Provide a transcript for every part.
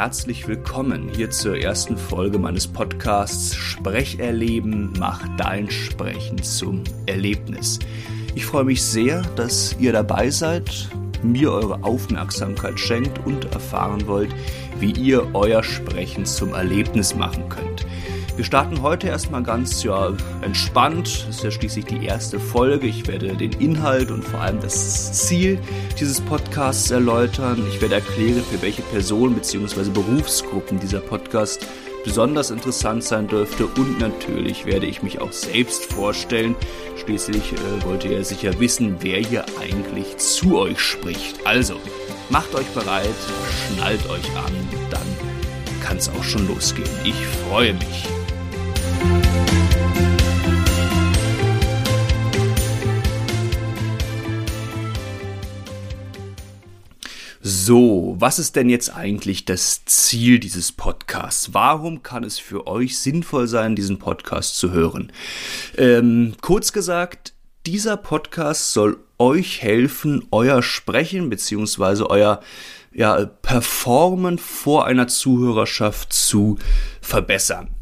Herzlich willkommen hier zur ersten Folge meines Podcasts Sprecherleben, mach dein Sprechen zum Erlebnis. Ich freue mich sehr, dass ihr dabei seid, mir eure Aufmerksamkeit schenkt und erfahren wollt, wie ihr euer Sprechen zum Erlebnis machen könnt. Wir starten heute erstmal ganz ja, entspannt. Das ist ja schließlich die erste Folge. Ich werde den Inhalt und vor allem das Ziel dieses Podcasts erläutern. Ich werde erklären, für welche Personen bzw. Berufsgruppen dieser Podcast besonders interessant sein dürfte und natürlich werde ich mich auch selbst vorstellen. Schließlich äh, wollt ihr ja sicher wissen, wer hier eigentlich zu euch spricht. Also, macht euch bereit, schnallt euch an, dann kann es auch schon losgehen. Ich freue mich. So, was ist denn jetzt eigentlich das Ziel dieses Podcasts? Warum kann es für euch sinnvoll sein, diesen Podcast zu hören? Ähm, kurz gesagt, dieser Podcast soll euch helfen, euer Sprechen bzw. euer ja, Performen vor einer Zuhörerschaft zu verbessern.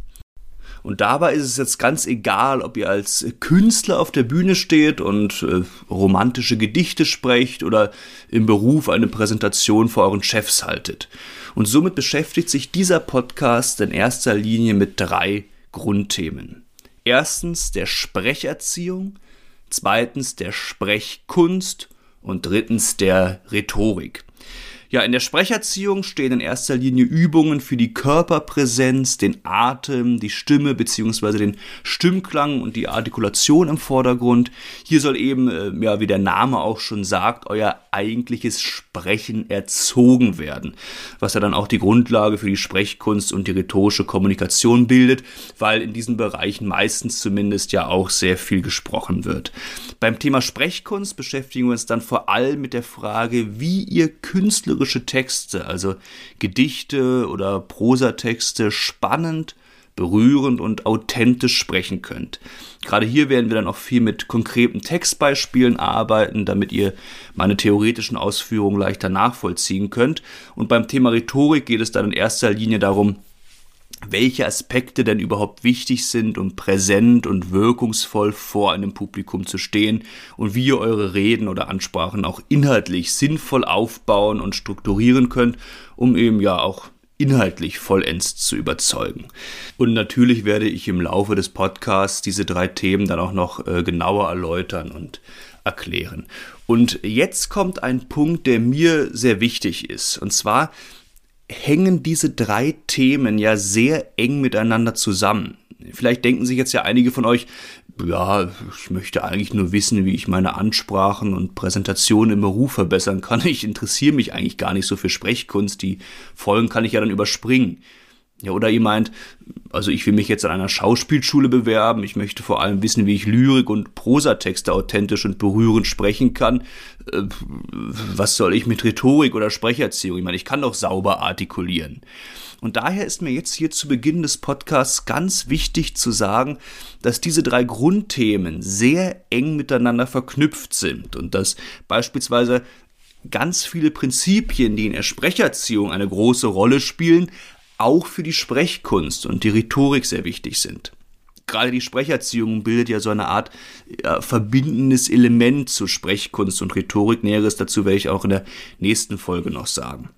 Und dabei ist es jetzt ganz egal, ob ihr als Künstler auf der Bühne steht und äh, romantische Gedichte sprecht oder im Beruf eine Präsentation vor euren Chefs haltet. Und somit beschäftigt sich dieser Podcast in erster Linie mit drei Grundthemen. Erstens der Sprecherziehung, zweitens der Sprechkunst und drittens der Rhetorik. Ja, in der Sprecherziehung stehen in erster Linie Übungen für die Körperpräsenz, den Atem, die Stimme bzw. den Stimmklang und die Artikulation im Vordergrund. Hier soll eben, äh, ja, wie der Name auch schon sagt, euer eigentliches Sprechen erzogen werden, was ja dann auch die Grundlage für die Sprechkunst und die rhetorische Kommunikation bildet, weil in diesen Bereichen meistens zumindest ja auch sehr viel gesprochen wird. Beim Thema Sprechkunst beschäftigen wir uns dann vor allem mit der Frage, wie ihr künstlerisch lyrische Texte, also Gedichte oder Prosatexte spannend, berührend und authentisch sprechen könnt. Gerade hier werden wir dann auch viel mit konkreten Textbeispielen arbeiten, damit ihr meine theoretischen Ausführungen leichter nachvollziehen könnt. Und beim Thema Rhetorik geht es dann in erster Linie darum, welche Aspekte denn überhaupt wichtig sind, um präsent und wirkungsvoll vor einem Publikum zu stehen und wie ihr eure Reden oder Ansprachen auch inhaltlich sinnvoll aufbauen und strukturieren könnt, um eben ja auch inhaltlich vollends zu überzeugen. Und natürlich werde ich im Laufe des Podcasts diese drei Themen dann auch noch äh, genauer erläutern und erklären. Und jetzt kommt ein Punkt, der mir sehr wichtig ist. Und zwar, hängen diese drei Themen ja sehr eng miteinander zusammen. Vielleicht denken sich jetzt ja einige von euch, ja, ich möchte eigentlich nur wissen, wie ich meine Ansprachen und Präsentationen im Beruf verbessern kann. Ich interessiere mich eigentlich gar nicht so für Sprechkunst. Die Folgen kann ich ja dann überspringen. Ja, oder ihr meint, also ich will mich jetzt an einer Schauspielschule bewerben, ich möchte vor allem wissen, wie ich Lyrik und Prosatexte authentisch und berührend sprechen kann. Äh, was soll ich mit Rhetorik oder Sprecherziehung? Ich meine, ich kann doch sauber artikulieren. Und daher ist mir jetzt hier zu Beginn des Podcasts ganz wichtig zu sagen, dass diese drei Grundthemen sehr eng miteinander verknüpft sind und dass beispielsweise ganz viele Prinzipien, die in der Sprecherziehung eine große Rolle spielen, auch für die Sprechkunst und die Rhetorik sehr wichtig sind. Gerade die Sprecherziehung bildet ja so eine Art ja, verbindendes Element zu Sprechkunst und Rhetorik. Näheres dazu werde ich auch in der nächsten Folge noch sagen.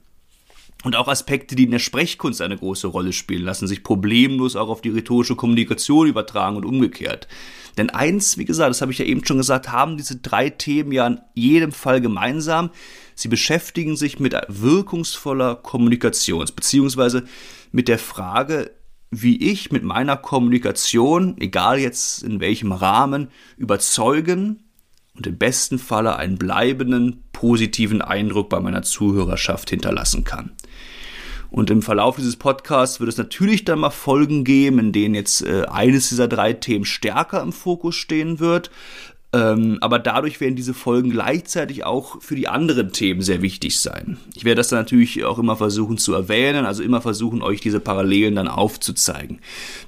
Und auch Aspekte, die in der Sprechkunst eine große Rolle spielen, lassen sich problemlos auch auf die rhetorische Kommunikation übertragen und umgekehrt. Denn eins, wie gesagt, das habe ich ja eben schon gesagt, haben diese drei Themen ja in jedem Fall gemeinsam. Sie beschäftigen sich mit wirkungsvoller Kommunikation, beziehungsweise mit der Frage, wie ich mit meiner Kommunikation, egal jetzt in welchem Rahmen, überzeugen und im besten Falle einen bleibenden positiven Eindruck bei meiner Zuhörerschaft hinterlassen kann. Und im Verlauf dieses Podcasts wird es natürlich dann mal Folgen geben, in denen jetzt äh, eines dieser drei Themen stärker im Fokus stehen wird. Ähm, aber dadurch werden diese Folgen gleichzeitig auch für die anderen Themen sehr wichtig sein. Ich werde das dann natürlich auch immer versuchen zu erwähnen, also immer versuchen, euch diese Parallelen dann aufzuzeigen.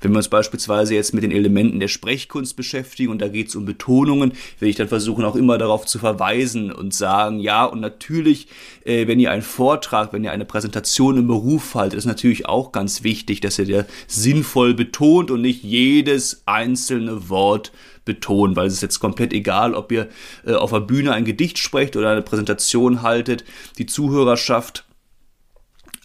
Wenn wir uns beispielsweise jetzt mit den Elementen der Sprechkunst beschäftigen und da geht es um Betonungen, werde ich dann versuchen, auch immer darauf zu verweisen und sagen, ja, und natürlich, äh, wenn ihr einen Vortrag, wenn ihr eine Präsentation im Beruf haltet, ist natürlich auch ganz wichtig, dass ihr der sinnvoll betont und nicht jedes einzelne Wort betonen, weil es ist jetzt komplett egal, ob ihr äh, auf der Bühne ein Gedicht sprecht oder eine Präsentation haltet. Die Zuhörerschaft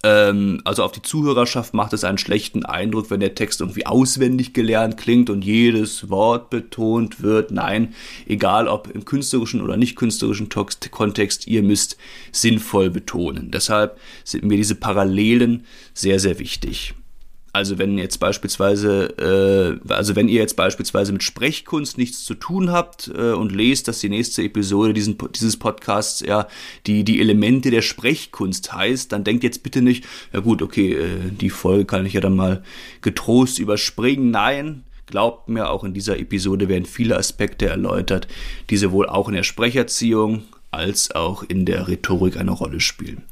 ähm, also auf die Zuhörerschaft macht es einen schlechten Eindruck, wenn der Text irgendwie auswendig gelernt klingt und jedes Wort betont wird. Nein, egal ob im künstlerischen oder nicht künstlerischen Kontext, ihr müsst sinnvoll betonen. Deshalb sind mir diese Parallelen sehr, sehr wichtig. Also wenn jetzt beispielsweise, äh, also wenn ihr jetzt beispielsweise mit Sprechkunst nichts zu tun habt äh, und lest, dass die nächste Episode diesen, dieses Podcasts ja die, die Elemente der Sprechkunst heißt, dann denkt jetzt bitte nicht, ja gut, okay, äh, die Folge kann ich ja dann mal getrost überspringen. Nein, glaubt mir, auch in dieser Episode werden viele Aspekte erläutert, die sowohl auch in der Sprecherziehung als auch in der Rhetorik eine Rolle spielen.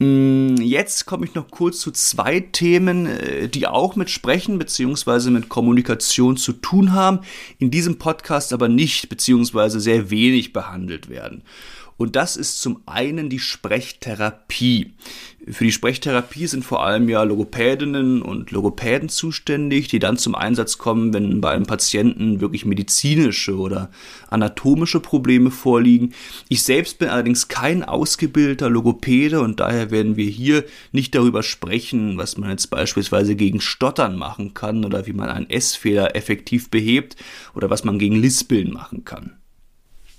Mm, jetzt komme ich noch kurz zu zwei Themen, äh, die auch mit Sprechen bzw. mit Kommunikation zu tun haben, in diesem Podcast aber nicht bzw. sehr wenig behandelt werden. Und das ist zum einen die Sprechtherapie. Für die Sprechtherapie sind vor allem ja Logopädinnen und Logopäden zuständig, die dann zum Einsatz kommen, wenn bei einem Patienten wirklich medizinische oder anatomische Probleme vorliegen. Ich selbst bin allerdings kein ausgebildeter Logopäde und daher werden wir hier nicht darüber sprechen, was man jetzt beispielsweise gegen Stottern machen kann oder wie man einen S-Fehler effektiv behebt oder was man gegen Lispeln machen kann.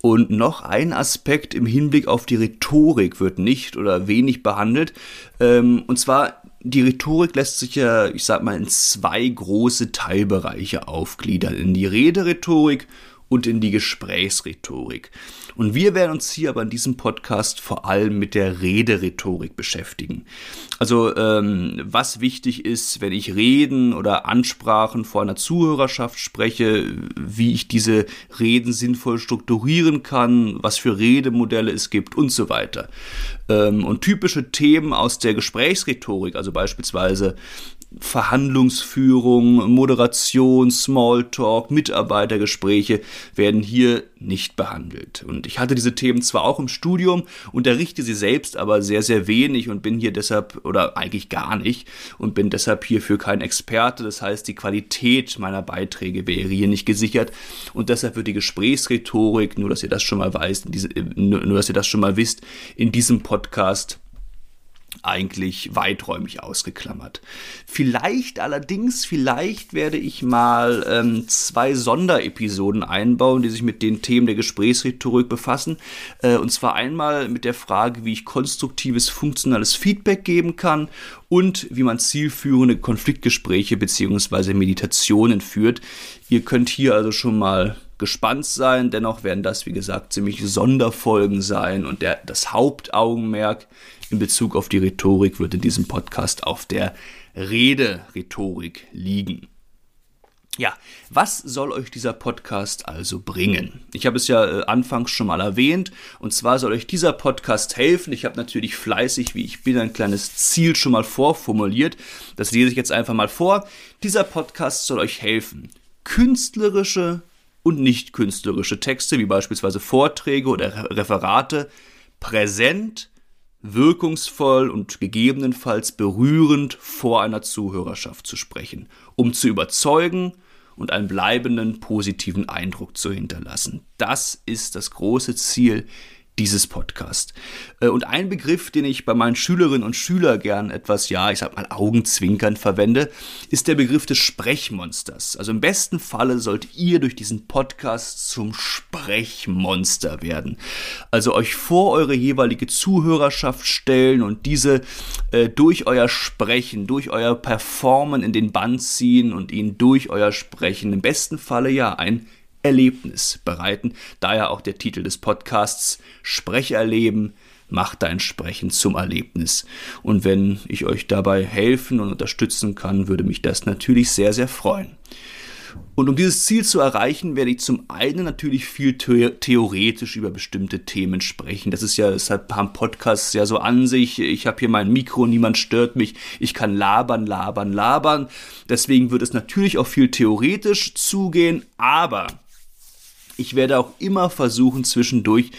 Und noch ein Aspekt im Hinblick auf die Rhetorik wird nicht oder wenig behandelt. Ähm, und zwar, die Rhetorik lässt sich ja, ich sag mal, in zwei große Teilbereiche aufgliedern. In die Rederhetorik und in die Gesprächsrhetorik. Und wir werden uns hier aber in diesem Podcast vor allem mit der Rederhetorik beschäftigen. Also ähm, was wichtig ist, wenn ich Reden oder Ansprachen vor einer Zuhörerschaft spreche, wie ich diese Reden sinnvoll strukturieren kann, was für Redemodelle es gibt und so weiter. Ähm, und typische Themen aus der Gesprächsrhetorik, also beispielsweise Verhandlungsführung, Moderation, Smalltalk, Mitarbeitergespräche werden hier nicht behandelt. Und ich hatte diese Themen zwar auch im Studium, unterrichte sie selbst aber sehr, sehr wenig und bin hier deshalb, oder eigentlich gar nicht, und bin deshalb hierfür kein Experte. Das heißt, die Qualität meiner Beiträge wäre hier nicht gesichert. Und deshalb wird die Gesprächsrhetorik, nur dass ihr das schon mal weißt, nur dass ihr das schon mal wisst, in diesem Podcast eigentlich weiträumig ausgeklammert. Vielleicht allerdings, vielleicht werde ich mal ähm, zwei Sonderepisoden einbauen, die sich mit den Themen der Gesprächsrhetorik befassen. Äh, und zwar einmal mit der Frage, wie ich konstruktives, funktionales Feedback geben kann und wie man zielführende Konfliktgespräche bzw. Meditationen führt. Ihr könnt hier also schon mal gespannt sein. Dennoch werden das, wie gesagt, ziemlich Sonderfolgen sein und der, das Hauptaugenmerk in Bezug auf die Rhetorik wird in diesem Podcast auf der Rede-Rhetorik liegen. Ja, was soll euch dieser Podcast also bringen? Ich habe es ja äh, anfangs schon mal erwähnt, und zwar soll euch dieser Podcast helfen. Ich habe natürlich fleißig, wie ich bin, ein kleines Ziel schon mal vorformuliert. Das lese ich jetzt einfach mal vor. Dieser Podcast soll euch helfen, künstlerische und nicht künstlerische Texte, wie beispielsweise Vorträge oder Referate, präsent, wirkungsvoll und gegebenenfalls berührend vor einer Zuhörerschaft zu sprechen, um zu überzeugen und einen bleibenden positiven Eindruck zu hinterlassen. Das ist das große Ziel dieses Podcast. Äh, und ein Begriff, den ich bei meinen Schülerinnen und Schülern gern etwas, ja, ich sag mal Augenzwinkern verwende, ist der Begriff des Sprechmonsters. Also im besten Falle sollt ihr durch diesen Podcast zum Sprechmonster werden. Also euch vor eure jeweilige Zuhörerschaft stellen und diese äh, durch euer Sprechen, durch euer Performen in den Band ziehen und ihnen durch euer Sprechen im besten Falle ja ein Erlebnis bereiten. Daher auch der Titel des Podcasts Sprecherleben macht dein Sprechen zum Erlebnis. Und wenn ich euch dabei helfen und unterstützen kann, würde mich das natürlich sehr, sehr freuen. Und um dieses Ziel zu erreichen, werde ich zum einen natürlich viel the theoretisch über bestimmte Themen sprechen. Das ist ja, deshalb haben Podcasts ja so an sich. Ich habe hier mein Mikro, niemand stört mich. Ich kann labern, labern, labern. Deswegen wird es natürlich auch viel theoretisch zugehen, aber ich werde auch immer versuchen, zwischendurch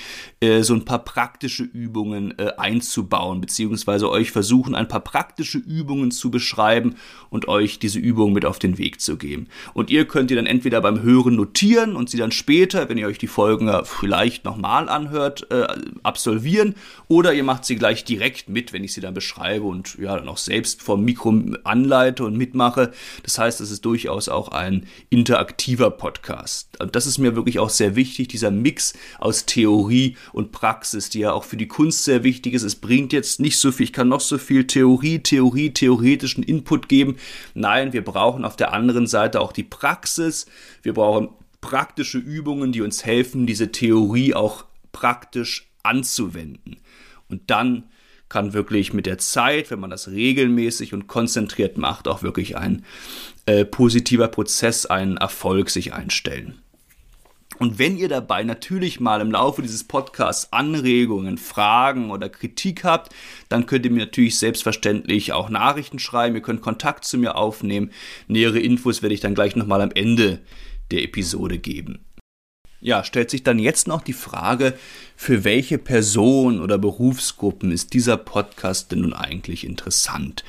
äh, so ein paar praktische Übungen äh, einzubauen, beziehungsweise euch versuchen, ein paar praktische Übungen zu beschreiben und euch diese Übungen mit auf den Weg zu geben. Und ihr könnt die dann entweder beim Hören notieren und sie dann später, wenn ihr euch die Folgen vielleicht nochmal anhört, äh, absolvieren, oder ihr macht sie gleich direkt mit, wenn ich sie dann beschreibe und ja, dann auch selbst vom Mikro anleite und mitmache. Das heißt, es ist durchaus auch ein interaktiver Podcast. Und das ist mir wirklich auch sehr wichtig, dieser Mix aus Theorie und Praxis, die ja auch für die Kunst sehr wichtig ist. Es bringt jetzt nicht so viel, ich kann noch so viel Theorie, Theorie, theoretischen Input geben. Nein, wir brauchen auf der anderen Seite auch die Praxis. Wir brauchen praktische Übungen, die uns helfen, diese Theorie auch praktisch anzuwenden. Und dann kann wirklich mit der Zeit, wenn man das regelmäßig und konzentriert macht, auch wirklich ein äh, positiver Prozess, ein Erfolg sich einstellen. Und wenn ihr dabei natürlich mal im Laufe dieses Podcasts Anregungen, Fragen oder Kritik habt, dann könnt ihr mir natürlich selbstverständlich auch Nachrichten schreiben. Ihr könnt Kontakt zu mir aufnehmen. Nähere Infos werde ich dann gleich nochmal am Ende der Episode geben. Ja, stellt sich dann jetzt noch die Frage, für welche Person oder Berufsgruppen ist dieser Podcast denn nun eigentlich interessant?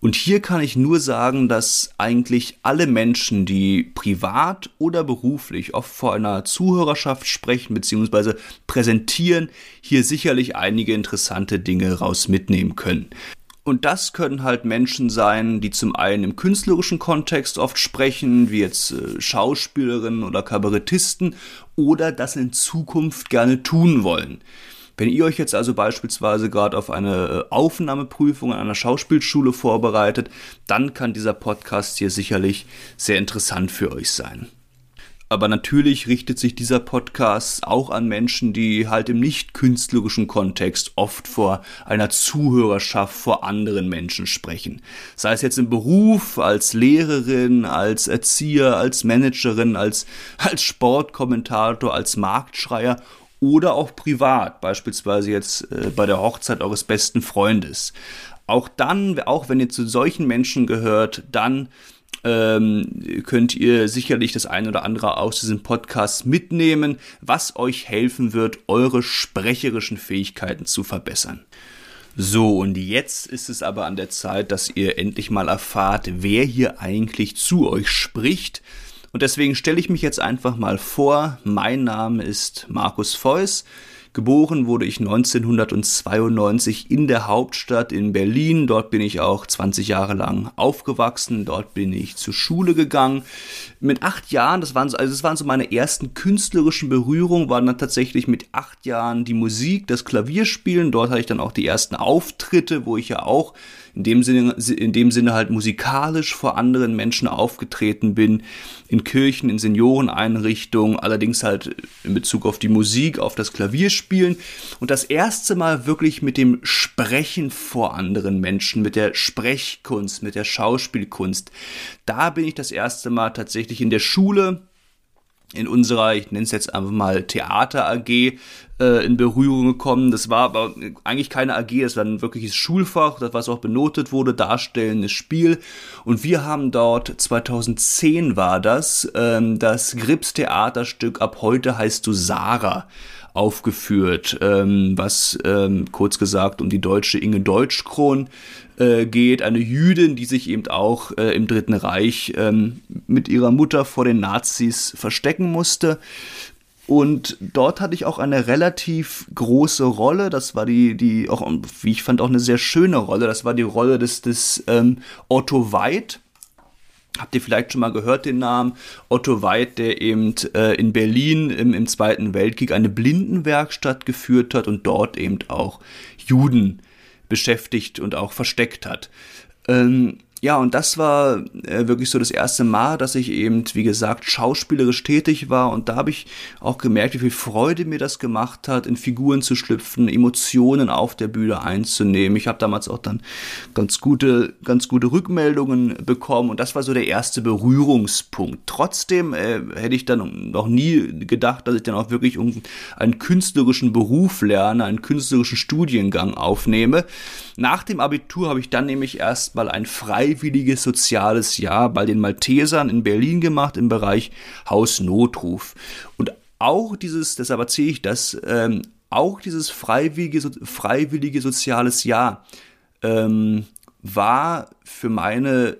Und hier kann ich nur sagen, dass eigentlich alle Menschen, die privat oder beruflich oft vor einer Zuhörerschaft sprechen bzw. präsentieren, hier sicherlich einige interessante Dinge raus mitnehmen können. Und das können halt Menschen sein, die zum einen im künstlerischen Kontext oft sprechen, wie jetzt äh, Schauspielerinnen oder Kabarettisten, oder das in Zukunft gerne tun wollen. Wenn ihr euch jetzt also beispielsweise gerade auf eine äh, Aufnahmeprüfung an einer Schauspielschule vorbereitet, dann kann dieser Podcast hier sicherlich sehr interessant für euch sein. Aber natürlich richtet sich dieser Podcast auch an Menschen, die halt im nicht künstlerischen Kontext oft vor einer Zuhörerschaft vor anderen Menschen sprechen. Sei es jetzt im Beruf, als Lehrerin, als Erzieher, als Managerin, als, als Sportkommentator, als Marktschreier oder auch privat, beispielsweise jetzt äh, bei der Hochzeit eures besten Freundes. Auch dann, auch wenn ihr zu solchen Menschen gehört, dann ähm, könnt ihr sicherlich das eine oder andere aus diesem Podcast mitnehmen, was euch helfen wird, eure sprecherischen Fähigkeiten zu verbessern. So, und jetzt ist es aber an der Zeit, dass ihr endlich mal erfahrt, wer hier eigentlich zu euch spricht und deswegen stelle ich mich jetzt einfach mal vor. Mein Name ist Markus Feuss. Geboren wurde ich 1992 in der Hauptstadt in Berlin. Dort bin ich auch 20 Jahre lang aufgewachsen. Dort bin ich zur Schule gegangen. Mit acht Jahren, das waren, so, also das waren so meine ersten künstlerischen Berührungen, waren dann tatsächlich mit acht Jahren die Musik, das Klavierspielen. Dort hatte ich dann auch die ersten Auftritte, wo ich ja auch in dem Sinne, in dem Sinne halt musikalisch vor anderen Menschen aufgetreten bin, in Kirchen, in Senioreneinrichtungen, allerdings halt in Bezug auf die Musik, auf das Klavierspielen und das erste Mal wirklich mit dem Sprechen vor anderen Menschen, mit der Sprechkunst, mit der Schauspielkunst. Da bin ich das erste Mal tatsächlich in der Schule in unserer, ich nenne es jetzt einfach mal Theater AG, äh, in Berührung gekommen. Das war aber eigentlich keine AG, es war ein wirkliches Schulfach, das was auch benotet wurde, darstellendes Spiel. Und wir haben dort, 2010 war das, ähm, das Grips Theaterstück Ab heute heißt du Sarah aufgeführt, ähm, was ähm, kurz gesagt um die deutsche Inge Deutschkron äh, geht, eine Jüdin, die sich eben auch äh, im Dritten Reich ähm, mit ihrer Mutter vor den Nazis verstecken musste. Und dort hatte ich auch eine relativ große Rolle. Das war die, die auch, wie ich fand, auch eine sehr schöne Rolle. Das war die Rolle des, des ähm, Otto Weid. Habt ihr vielleicht schon mal gehört den Namen? Otto Weid, der eben äh, in Berlin im, im Zweiten Weltkrieg eine Blindenwerkstatt geführt hat und dort eben auch Juden beschäftigt und auch versteckt hat. Ähm, ja, und das war äh, wirklich so das erste Mal, dass ich eben, wie gesagt, schauspielerisch tätig war. Und da habe ich auch gemerkt, wie viel Freude mir das gemacht hat, in Figuren zu schlüpfen, Emotionen auf der Bühne einzunehmen. Ich habe damals auch dann ganz gute, ganz gute Rückmeldungen bekommen. Und das war so der erste Berührungspunkt. Trotzdem äh, hätte ich dann noch nie gedacht, dass ich dann auch wirklich einen künstlerischen Beruf lerne, einen künstlerischen Studiengang aufnehme. Nach dem Abitur habe ich dann nämlich erstmal ein freiwilliges soziales Jahr bei den Maltesern in Berlin gemacht im Bereich Hausnotruf. Und auch dieses, deshalb erzähle ich das, ähm, auch dieses freiwillige, freiwillige soziales Jahr ähm, war für meine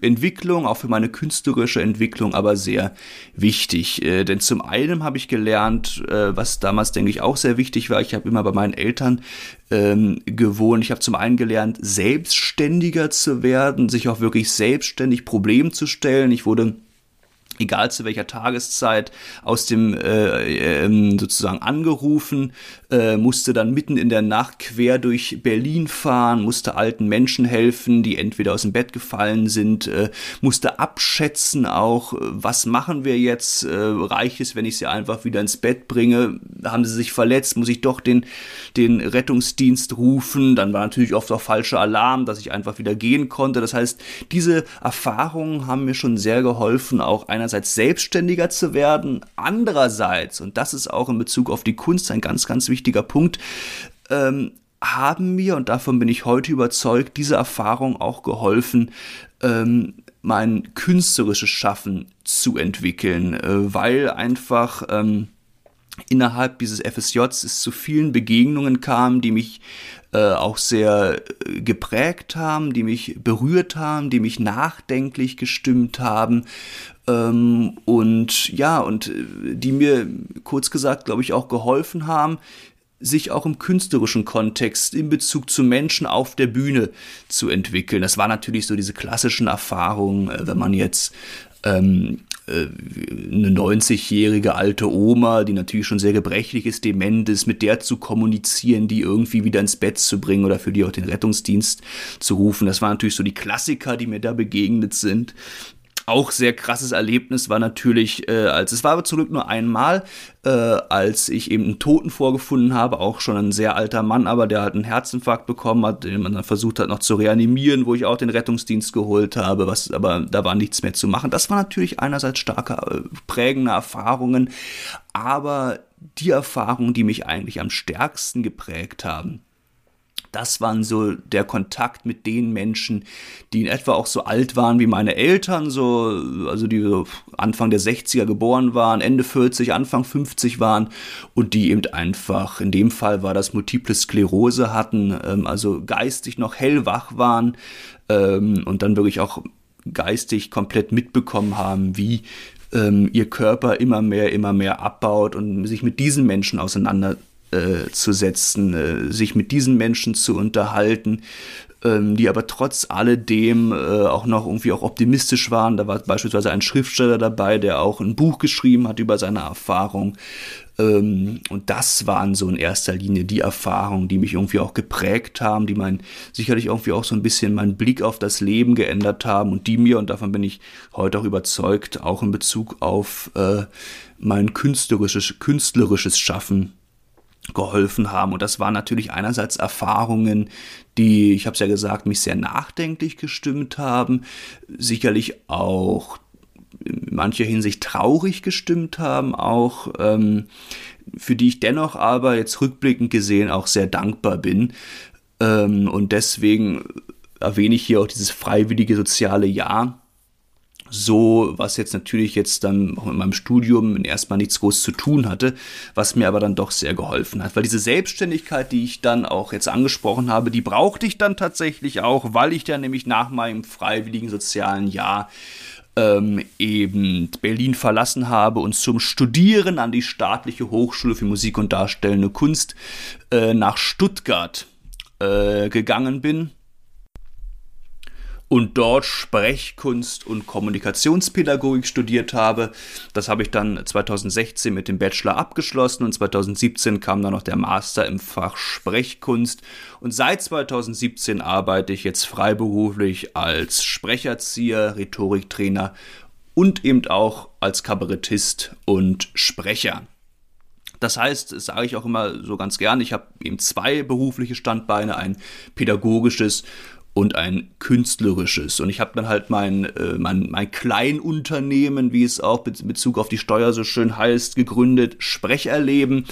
Entwicklung, auch für meine künstlerische Entwicklung, aber sehr wichtig. Äh, denn zum einen habe ich gelernt, äh, was damals, denke ich, auch sehr wichtig war. Ich habe immer bei meinen Eltern ähm, gewohnt. Ich habe zum einen gelernt, selbstständiger zu werden, sich auch wirklich selbstständig Problem zu stellen. Ich wurde egal zu welcher Tageszeit, aus dem äh, äh, sozusagen angerufen, äh, musste dann mitten in der Nacht quer durch Berlin fahren, musste alten Menschen helfen, die entweder aus dem Bett gefallen sind, äh, musste abschätzen auch, äh, was machen wir jetzt, äh, reicht es, wenn ich sie einfach wieder ins Bett bringe, haben sie sich verletzt, muss ich doch den, den Rettungsdienst rufen, dann war natürlich oft auch falscher Alarm, dass ich einfach wieder gehen konnte, das heißt, diese Erfahrungen haben mir schon sehr geholfen, auch einerseits einerseits selbstständiger zu werden, andererseits, und das ist auch in Bezug auf die Kunst ein ganz, ganz wichtiger Punkt, ähm, haben mir, und davon bin ich heute überzeugt, diese Erfahrung auch geholfen, ähm, mein künstlerisches Schaffen zu entwickeln, äh, weil einfach ähm, innerhalb dieses FSJs es zu vielen Begegnungen kam, die mich äh, auch sehr äh, geprägt haben, die mich berührt haben, die mich nachdenklich gestimmt haben. Ähm, und ja, und äh, die mir kurz gesagt, glaube ich, auch geholfen haben, sich auch im künstlerischen Kontext in Bezug zu Menschen auf der Bühne zu entwickeln. Das war natürlich so diese klassischen Erfahrungen, wenn man jetzt ähm, äh, eine 90-jährige alte Oma, die natürlich schon sehr gebrechlich ist, dement ist, mit der zu kommunizieren, die irgendwie wieder ins Bett zu bringen oder für die auch den Rettungsdienst zu rufen. Das waren natürlich so die Klassiker, die mir da begegnet sind auch sehr krasses Erlebnis war natürlich, äh, als es war aber zurück nur einmal, äh, als ich eben einen Toten vorgefunden habe, auch schon ein sehr alter Mann, aber der halt einen Herzinfarkt bekommen hat, den man dann versucht hat noch zu reanimieren, wo ich auch den Rettungsdienst geholt habe, was aber da war nichts mehr zu machen. Das war natürlich einerseits starke äh, prägende Erfahrungen, aber die Erfahrungen, die mich eigentlich am stärksten geprägt haben, das waren so der Kontakt mit den Menschen, die in etwa auch so alt waren wie meine Eltern, so, also die so Anfang der 60er geboren waren, Ende 40, Anfang 50 waren und die eben einfach, in dem Fall war das Multiple Sklerose hatten, ähm, also geistig noch hellwach waren ähm, und dann wirklich auch geistig komplett mitbekommen haben, wie ähm, ihr Körper immer mehr, immer mehr abbaut und sich mit diesen Menschen auseinander äh, zu setzen, äh, sich mit diesen Menschen zu unterhalten, ähm, die aber trotz alledem äh, auch noch irgendwie auch optimistisch waren. Da war beispielsweise ein Schriftsteller dabei, der auch ein Buch geschrieben hat über seine Erfahrung. Ähm, und das waren so in erster Linie die Erfahrungen, die mich irgendwie auch geprägt haben, die mein, sicherlich irgendwie auch so ein bisschen meinen Blick auf das Leben geändert haben und die mir, und davon bin ich heute auch überzeugt, auch in Bezug auf äh, mein künstlerisches, künstlerisches Schaffen geholfen haben. Und das waren natürlich einerseits Erfahrungen, die, ich habe es ja gesagt, mich sehr nachdenklich gestimmt haben, sicherlich auch in mancher Hinsicht traurig gestimmt haben, auch ähm, für die ich dennoch aber jetzt rückblickend gesehen auch sehr dankbar bin. Ähm, und deswegen erwähne ich hier auch dieses freiwillige soziale Jahr, so, was jetzt natürlich jetzt dann auch in meinem Studium erstmal nichts groß zu tun hatte, was mir aber dann doch sehr geholfen hat. Weil diese Selbstständigkeit, die ich dann auch jetzt angesprochen habe, die brauchte ich dann tatsächlich auch, weil ich dann nämlich nach meinem freiwilligen sozialen Jahr ähm, eben Berlin verlassen habe und zum Studieren an die staatliche Hochschule für Musik und Darstellende Kunst äh, nach Stuttgart äh, gegangen bin und dort Sprechkunst und Kommunikationspädagogik studiert habe. Das habe ich dann 2016 mit dem Bachelor abgeschlossen und 2017 kam dann noch der Master im Fach Sprechkunst und seit 2017 arbeite ich jetzt freiberuflich als Sprecherzieher, Rhetoriktrainer und eben auch als Kabarettist und Sprecher. Das heißt, das sage ich auch immer so ganz gern, ich habe eben zwei berufliche Standbeine, ein pädagogisches und ein künstlerisches. Und ich habe dann halt mein, äh, mein, mein Kleinunternehmen, wie es auch in Bezug auf die Steuer so schön heißt, gegründet, Sprecherleben.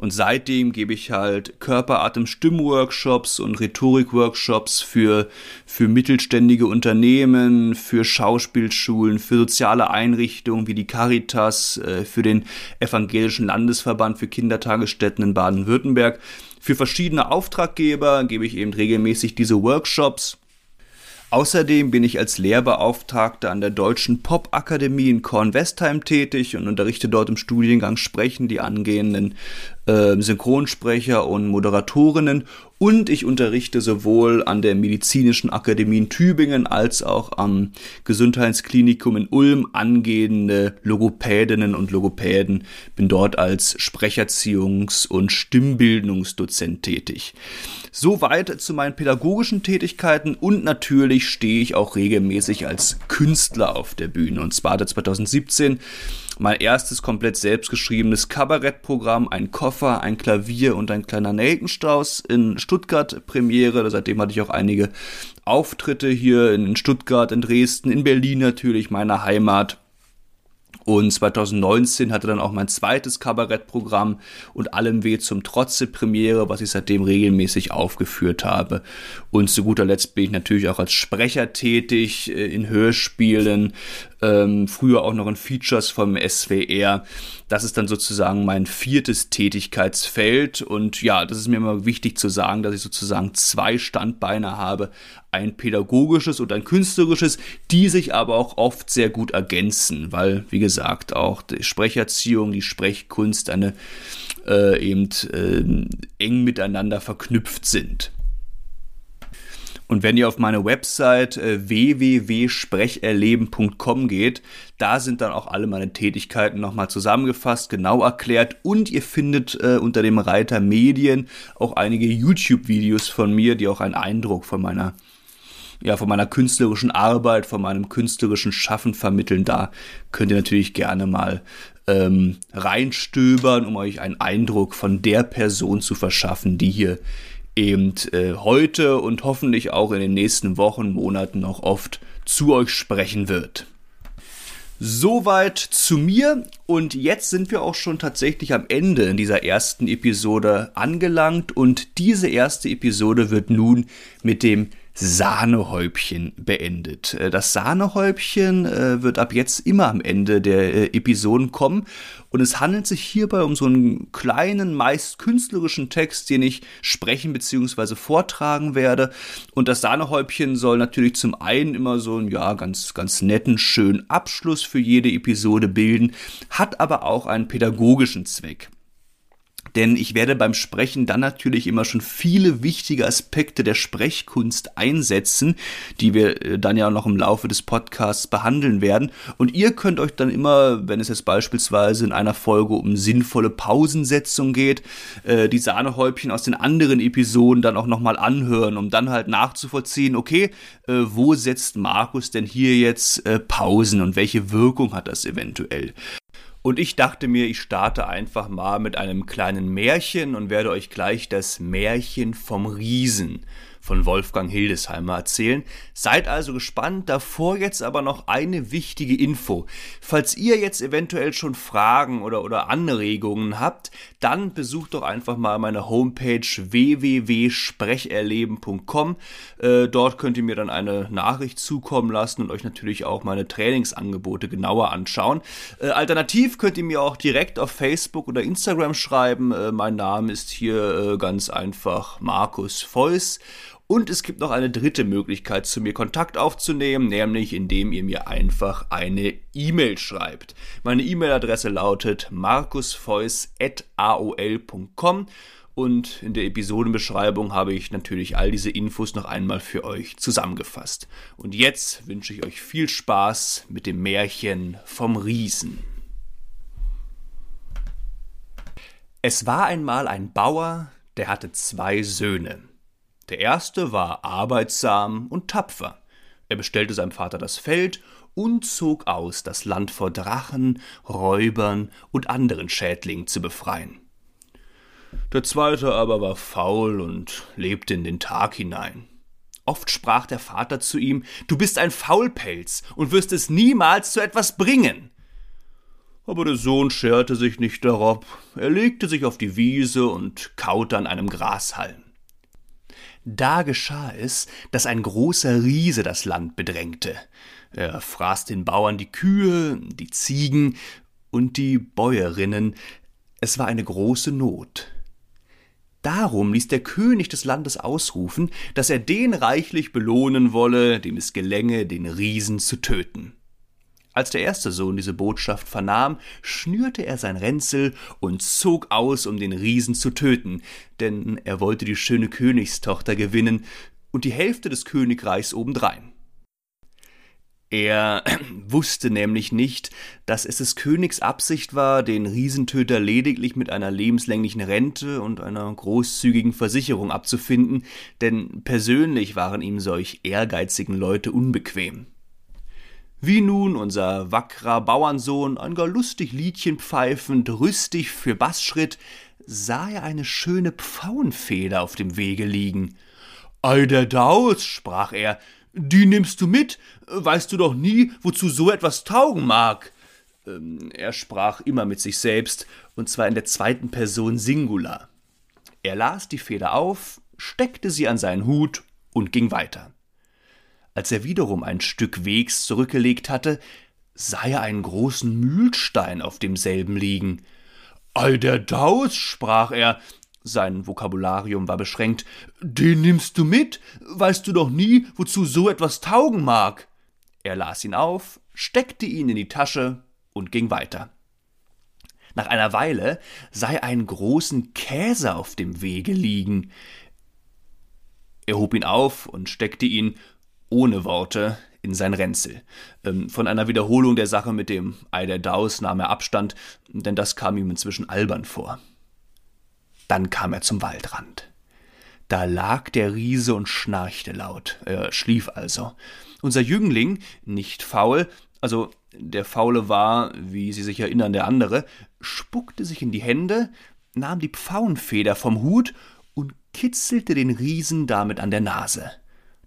Und seitdem gebe ich halt Körperatem-Stimmworkshops und Rhetorikworkshops für, für mittelständige Unternehmen, für Schauspielschulen, für soziale Einrichtungen wie die Caritas, äh, für den Evangelischen Landesverband für Kindertagesstätten in Baden-Württemberg. Für verschiedene Auftraggeber gebe ich eben regelmäßig diese Workshops. Außerdem bin ich als Lehrbeauftragter an der Deutschen Popakademie in Kornwestheim tätig und unterrichte dort im Studiengang Sprechen die angehenden äh, Synchronsprecher und Moderatorinnen und ich unterrichte sowohl an der Medizinischen Akademie in Tübingen als auch am Gesundheitsklinikum in Ulm angehende Logopädinnen und Logopäden. Bin dort als Sprecherziehungs- und Stimmbildungsdozent tätig. Soweit zu meinen pädagogischen Tätigkeiten und natürlich stehe ich auch regelmäßig als Künstler auf der Bühne. Und zwar 2017 mein erstes komplett selbstgeschriebenes Kabarettprogramm, ein Koffer, ein Klavier und ein kleiner Nelkenstrauß in Stuttgart Premiere. Seitdem hatte ich auch einige Auftritte hier in Stuttgart, in Dresden, in Berlin natürlich, meiner Heimat. Und 2019 hatte dann auch mein zweites Kabarettprogramm und allem weh zum Trotze Premiere, was ich seitdem regelmäßig aufgeführt habe. Und zu guter Letzt bin ich natürlich auch als Sprecher tätig äh, in Hörspielen, ähm, früher auch noch in Features vom SWR. Das ist dann sozusagen mein viertes Tätigkeitsfeld. Und ja, das ist mir immer wichtig zu sagen, dass ich sozusagen zwei Standbeine habe. Ein pädagogisches und ein künstlerisches, die sich aber auch oft sehr gut ergänzen, weil, wie gesagt, auch die Sprecherziehung, die Sprechkunst eine äh, eben äh, eng miteinander verknüpft sind. Und wenn ihr auf meine Website äh, www.sprecherleben.com geht, da sind dann auch alle meine Tätigkeiten nochmal zusammengefasst, genau erklärt und ihr findet äh, unter dem Reiter Medien auch einige YouTube-Videos von mir, die auch einen Eindruck von meiner ja, von meiner künstlerischen Arbeit, von meinem künstlerischen Schaffen vermitteln. Da könnt ihr natürlich gerne mal ähm, reinstöbern, um euch einen Eindruck von der Person zu verschaffen, die hier eben äh, heute und hoffentlich auch in den nächsten Wochen, Monaten noch oft zu euch sprechen wird. Soweit zu mir und jetzt sind wir auch schon tatsächlich am Ende in dieser ersten Episode angelangt und diese erste Episode wird nun mit dem Sahnehäubchen beendet. Äh, das Sahnehäubchen äh, wird ab jetzt immer am Ende der äh, Episoden kommen und es handelt sich hierbei um so einen kleinen, meist künstlerischen Text, den ich sprechen bzw. vortragen werde. Und das Sahnehäubchen soll natürlich zum einen immer so einen ja ganz ganz netten, schönen Abschluss für jede Episode bilden, hat aber auch einen pädagogischen Zweck. Denn ich werde beim Sprechen dann natürlich immer schon viele wichtige Aspekte der Sprechkunst einsetzen, die wir äh, dann ja noch im Laufe des Podcasts behandeln werden. Und ihr könnt euch dann immer, wenn es jetzt beispielsweise in einer Folge um sinnvolle Pausensetzung geht, äh, die Sahnehäubchen aus den anderen Episoden dann auch nochmal anhören, um dann halt nachzuvollziehen, okay, äh, wo setzt Markus denn hier jetzt Pausen und welche Wirkung hat das eventuell? Und ich dachte mir, ich starte einfach mal mit einem kleinen Märchen und werde euch gleich das Märchen vom Riesen von Wolfgang Hildesheimer erzählen. Seid also gespannt. Davor jetzt aber noch eine wichtige Info. Falls ihr jetzt eventuell schon Fragen oder, oder Anregungen habt, dann besucht doch einfach mal meine Homepage www.sprecherleben.com. Äh, dort könnt ihr mir dann eine Nachricht zukommen lassen und euch natürlich auch meine Trainingsangebote genauer anschauen. Äh, alternativ könnt ihr mir auch direkt auf Facebook oder Instagram schreiben. Äh, mein Name ist hier äh, ganz einfach Markus Feuss. Und es gibt noch eine dritte Möglichkeit, zu mir Kontakt aufzunehmen, nämlich indem ihr mir einfach eine E-Mail schreibt. Meine E-Mail-Adresse lautet markusfeuss.aol.com und in der Episodenbeschreibung habe ich natürlich all diese Infos noch einmal für euch zusammengefasst. Und jetzt wünsche ich euch viel Spaß mit dem Märchen vom Riesen. Es war einmal ein Bauer, der hatte zwei Söhne. Der erste war arbeitsam und tapfer. Er bestellte seinem Vater das Feld und zog aus, das Land vor Drachen, Räubern und anderen Schädlingen zu befreien. Der zweite aber war faul und lebte in den Tag hinein. Oft sprach der Vater zu ihm, Du bist ein Faulpelz und wirst es niemals zu etwas bringen. Aber der Sohn scherte sich nicht darob, er legte sich auf die Wiese und kaute an einem Grashalm. Da geschah es, dass ein großer Riese das Land bedrängte. Er fraß den Bauern die Kühe, die Ziegen und die Bäuerinnen. Es war eine große Not. Darum ließ der König des Landes ausrufen, dass er den reichlich belohnen wolle, dem es gelänge, den Riesen zu töten. Als der erste Sohn diese Botschaft vernahm, schnürte er sein Ränzel und zog aus, um den Riesen zu töten, denn er wollte die schöne Königstochter gewinnen und die Hälfte des Königreichs obendrein. Er wusste nämlich nicht, dass es des Königs Absicht war, den Riesentöter lediglich mit einer lebenslänglichen Rente und einer großzügigen Versicherung abzufinden, denn persönlich waren ihm solch ehrgeizigen Leute unbequem. Wie nun unser wackrer Bauernsohn ein gar lustig Liedchen pfeifend, rüstig für Bassschritt, sah er eine schöne Pfauenfeder auf dem Wege liegen. Ei der Daus, sprach er, die nimmst du mit, weißt du doch nie, wozu so etwas taugen mag. Ähm, er sprach immer mit sich selbst, und zwar in der zweiten Person Singular. Er las die Feder auf, steckte sie an seinen Hut und ging weiter. Als er wiederum ein Stück Wegs zurückgelegt hatte, sah er einen großen Mühlstein auf demselben liegen. Ei der Daus, sprach er, sein Vokabularium war beschränkt, den nimmst du mit, weißt du doch nie, wozu so etwas taugen mag. Er las ihn auf, steckte ihn in die Tasche und ging weiter. Nach einer Weile sah er einen großen Käse auf dem Wege liegen. Er hob ihn auf und steckte ihn ohne Worte in sein Ränzel. Ähm, von einer Wiederholung der Sache mit dem Ei der Daus nahm er Abstand, denn das kam ihm inzwischen albern vor. Dann kam er zum Waldrand. Da lag der Riese und schnarchte laut. Er schlief also. Unser Jüngling, nicht faul, also der Faule war, wie Sie sich erinnern, der andere, spuckte sich in die Hände, nahm die Pfauenfeder vom Hut und kitzelte den Riesen damit an der Nase.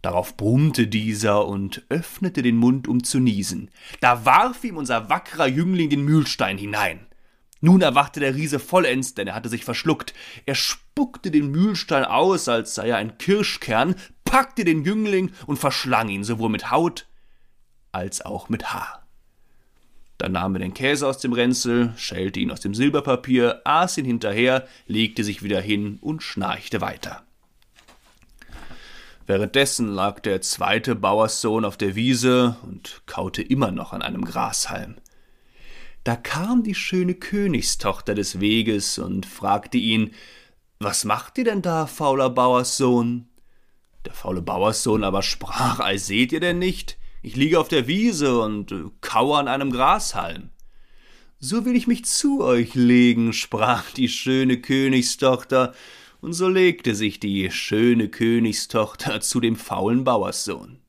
Darauf brummte dieser und öffnete den Mund, um zu niesen. Da warf ihm unser wackerer Jüngling den Mühlstein hinein. Nun erwachte der Riese vollends, denn er hatte sich verschluckt. Er spuckte den Mühlstein aus, als sei er ein Kirschkern, packte den Jüngling und verschlang ihn sowohl mit Haut als auch mit Haar. Dann nahm er den Käse aus dem Ränzel, schälte ihn aus dem Silberpapier, aß ihn hinterher, legte sich wieder hin und schnarchte weiter. Währenddessen lag der zweite Bauerssohn auf der Wiese und kaute immer noch an einem Grashalm. Da kam die schöne Königstochter des Weges und fragte ihn, Was macht ihr denn da, fauler Bauerssohn? Der faule Bauerssohn aber sprach, Ei, seht ihr denn nicht? Ich liege auf der Wiese und kaue an einem Grashalm. So will ich mich zu euch legen, sprach die schöne Königstochter, und so legte sich die schöne Königstochter zu dem faulen Bauerssohn.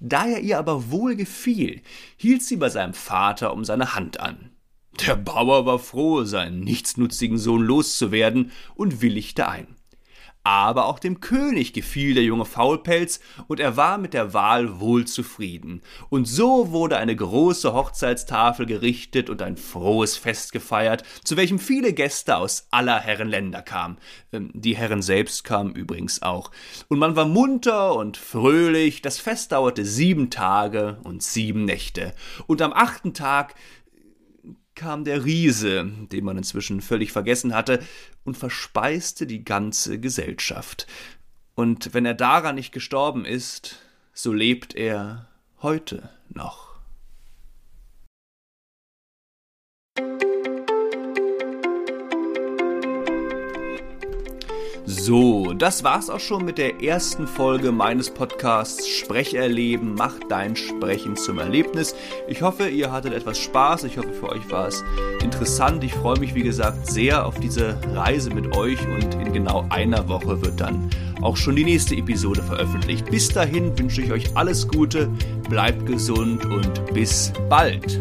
Da er ihr aber wohl gefiel, hielt sie bei seinem Vater um seine Hand an. Der Bauer war froh, seinen nichtsnutzigen Sohn loszuwerden und willigte ein aber auch dem König gefiel der junge Faulpelz und er war mit der Wahl wohl zufrieden. Und so wurde eine große Hochzeitstafel gerichtet und ein frohes Fest gefeiert, zu welchem viele Gäste aus aller Herren Länder kamen. Ähm, die Herren selbst kamen übrigens auch. Und man war munter und fröhlich. Das Fest dauerte sieben Tage und sieben Nächte. Und am achten Tag kam der Riese, den man inzwischen völlig vergessen hatte, und verspeiste die ganze Gesellschaft. Und wenn er daran nicht gestorben ist, so lebt er heute noch. So, das war's auch schon mit der ersten Folge meines Podcasts Sprecherleben. Mach dein Sprechen zum Erlebnis. Ich hoffe, ihr hattet etwas Spaß. Ich hoffe, für euch war es interessant. Ich freue mich, wie gesagt, sehr auf diese Reise mit euch und in genau einer Woche wird dann auch schon die nächste Episode veröffentlicht. Bis dahin wünsche ich euch alles Gute, bleibt gesund und bis bald.